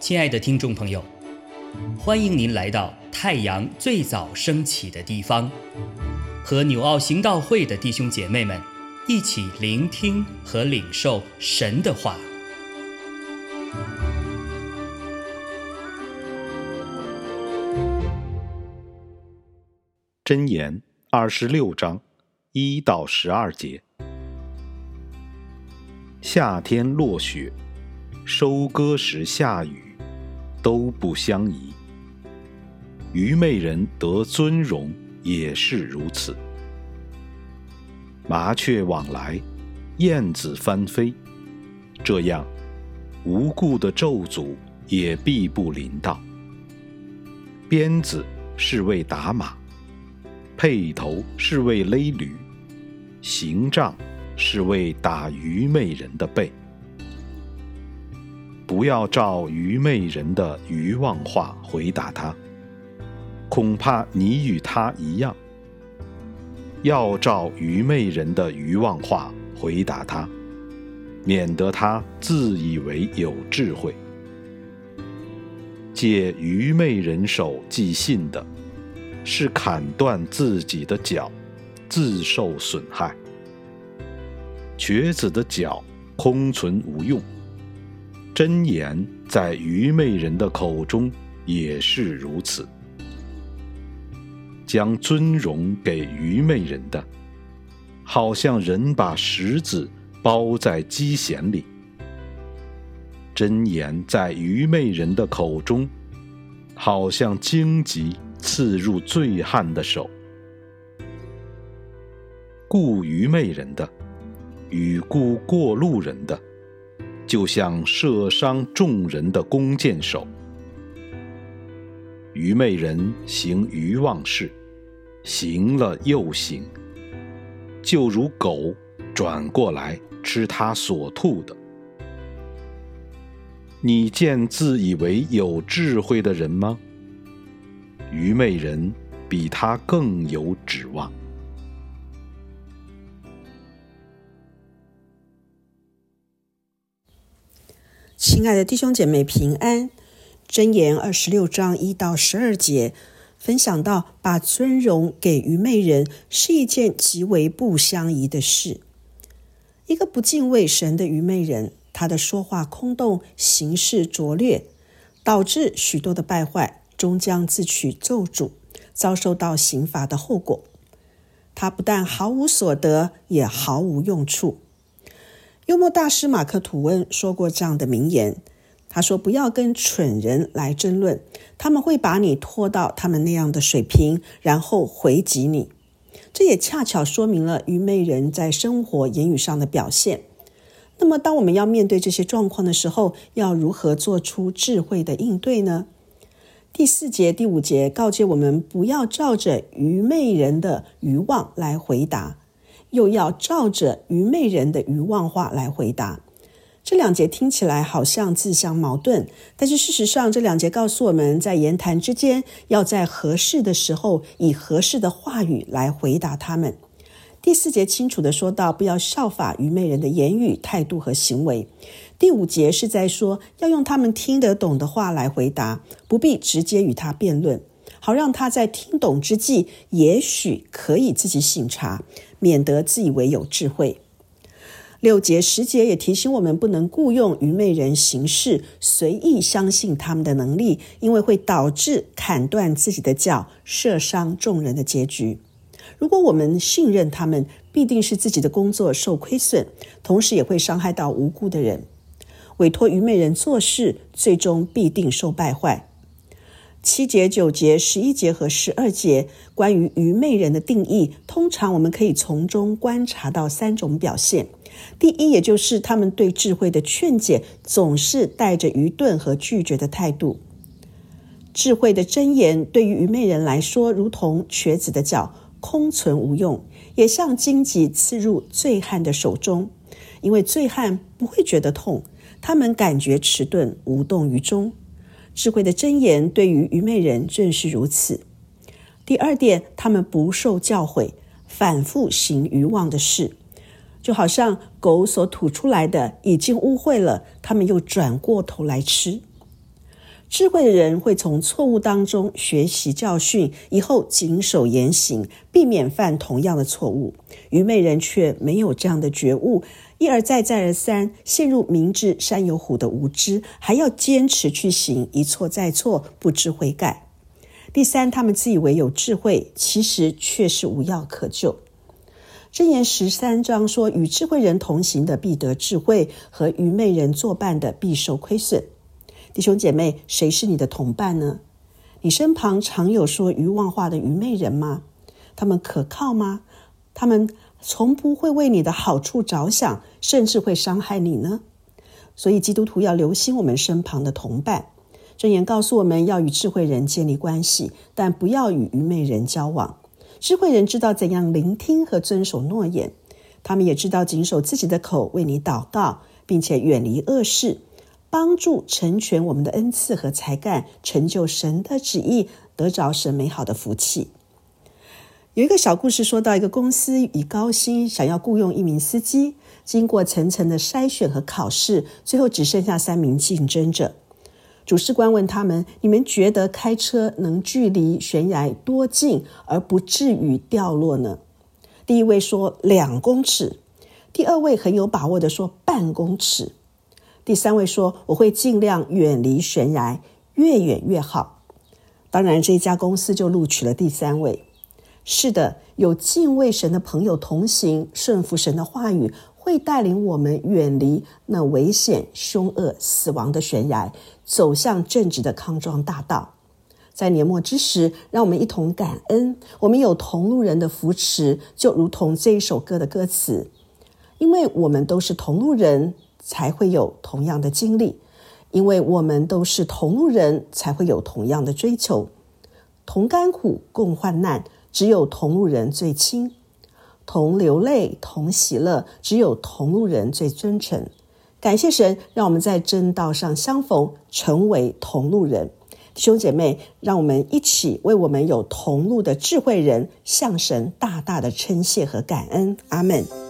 亲爱的听众朋友，欢迎您来到太阳最早升起的地方，和纽奥行道会的弟兄姐妹们一起聆听和领受神的话。箴言二十六章一到十二节：夏天落雪，收割时下雨。都不相宜。愚昧人得尊荣也是如此。麻雀往来，燕子翻飞，这样无故的咒诅也必不临到。鞭子是为打马，辔头是为勒驴，行杖是为打愚昧人的背。不要照愚昧人的愚妄话回答他，恐怕你与他一样。要照愚昧人的愚妄话回答他，免得他自以为有智慧。借愚昧人手寄信的，是砍断自己的脚，自受损害。瘸子的脚空存无用。真言在愚昧人的口中也是如此，将尊荣给愚昧人的，好像人把石子包在鸡弦里；真言在愚昧人的口中，好像荆棘刺入醉汉的手。故愚昧人的，与顾过路人的。就像射伤众人的弓箭手，愚昧人行愚妄事，行了又行，就如狗转过来吃他所吐的。你见自以为有智慧的人吗？愚昧人比他更有指望。亲爱的弟兄姐妹平安，箴言二十六章一到十二节分享到，把尊荣给愚昧人是一件极为不相宜的事。一个不敬畏神的愚昧人，他的说话空洞，行事拙劣，导致许多的败坏，终将自取咒诅，遭受到刑罚的后果。他不但毫无所得，也毫无用处。幽默大师马克·吐温说过这样的名言：“他说，不要跟蠢人来争论，他们会把你拖到他们那样的水平，然后回击你。这也恰巧说明了愚昧人在生活言语上的表现。那么，当我们要面对这些状况的时候，要如何做出智慧的应对呢？第四节、第五节告诫我们，不要照着愚昧人的愚妄来回答。又要照着愚昧人的愚妄话来回答，这两节听起来好像自相矛盾，但是事实上，这两节告诉我们在言谈之间，要在合适的时候以合适的话语来回答他们。第四节清楚的说到，不要效法愚昧人的言语、态度和行为。第五节是在说，要用他们听得懂的话来回答，不必直接与他辩论。好让他在听懂之际，也许可以自己醒察，免得自以为有智慧。六节十节也提醒我们，不能雇佣愚昧人行事，随意相信他们的能力，因为会导致砍断自己的脚，射伤众人的结局。如果我们信任他们，必定是自己的工作受亏损，同时也会伤害到无辜的人。委托愚昧人做事，最终必定受败坏。七节、九节、十一节和十二节关于愚昧人的定义，通常我们可以从中观察到三种表现。第一，也就是他们对智慧的劝解总是带着愚钝和拒绝的态度。智慧的箴言对于愚昧人来说，如同瘸子的脚，空存无用，也像荆棘刺入醉汉的手中，因为醉汉不会觉得痛，他们感觉迟钝，无动于衷。智慧的箴言对于愚昧人正是如此。第二点，他们不受教诲，反复行愚妄的事。就好像狗所吐出来的已经污秽了，他们又转过头来吃。智慧的人会从错误当中学习教训，以后谨守言行，避免犯同样的错误。愚昧人却没有这样的觉悟，一而再、再而三陷入明知山有虎的无知，还要坚持去行，一错再错，不知悔改。第三，他们自以为有智慧，其实却是无药可救。箴言十三章说：“与智慧人同行的必得智慧，和愚昧人作伴的必受亏损。”弟兄姐妹，谁是你的同伴呢？你身旁常有说愚妄话的愚昧人吗？他们可靠吗？他们从不会为你的好处着想，甚至会伤害你呢。所以基督徒要留心我们身旁的同伴。箴言告诉我们要与智慧人建立关系，但不要与愚昧人交往。智慧人知道怎样聆听和遵守诺言，他们也知道谨守自己的口，为你祷告，并且远离恶事。帮助成全我们的恩赐和才干，成就神的旨意，得着神美好的福气。有一个小故事，说到一个公司以高薪想要雇佣一名司机，经过层层的筛选和考试，最后只剩下三名竞争者。主事官问他们：“你们觉得开车能距离悬崖多近而不至于掉落呢？”第一位说两公尺，第二位很有把握的说半公尺。第三位说：“我会尽量远离悬崖，越远越好。”当然，这家公司就录取了第三位。是的，有敬畏神的朋友同行，顺服神的话语，会带领我们远离那危险、凶恶、死亡的悬崖，走向正直的康庄大道。在年末之时，让我们一同感恩，我们有同路人的扶持，就如同这一首歌的歌词，因为我们都是同路人。才会有同样的经历，因为我们都是同路人，才会有同样的追求。同甘苦，共患难，只有同路人最亲；同流泪，同喜乐，只有同路人最真诚。感谢神，让我们在正道上相逢，成为同路人。弟兄姐妹，让我们一起为我们有同路的智慧人，向神大大的称谢和感恩。阿门。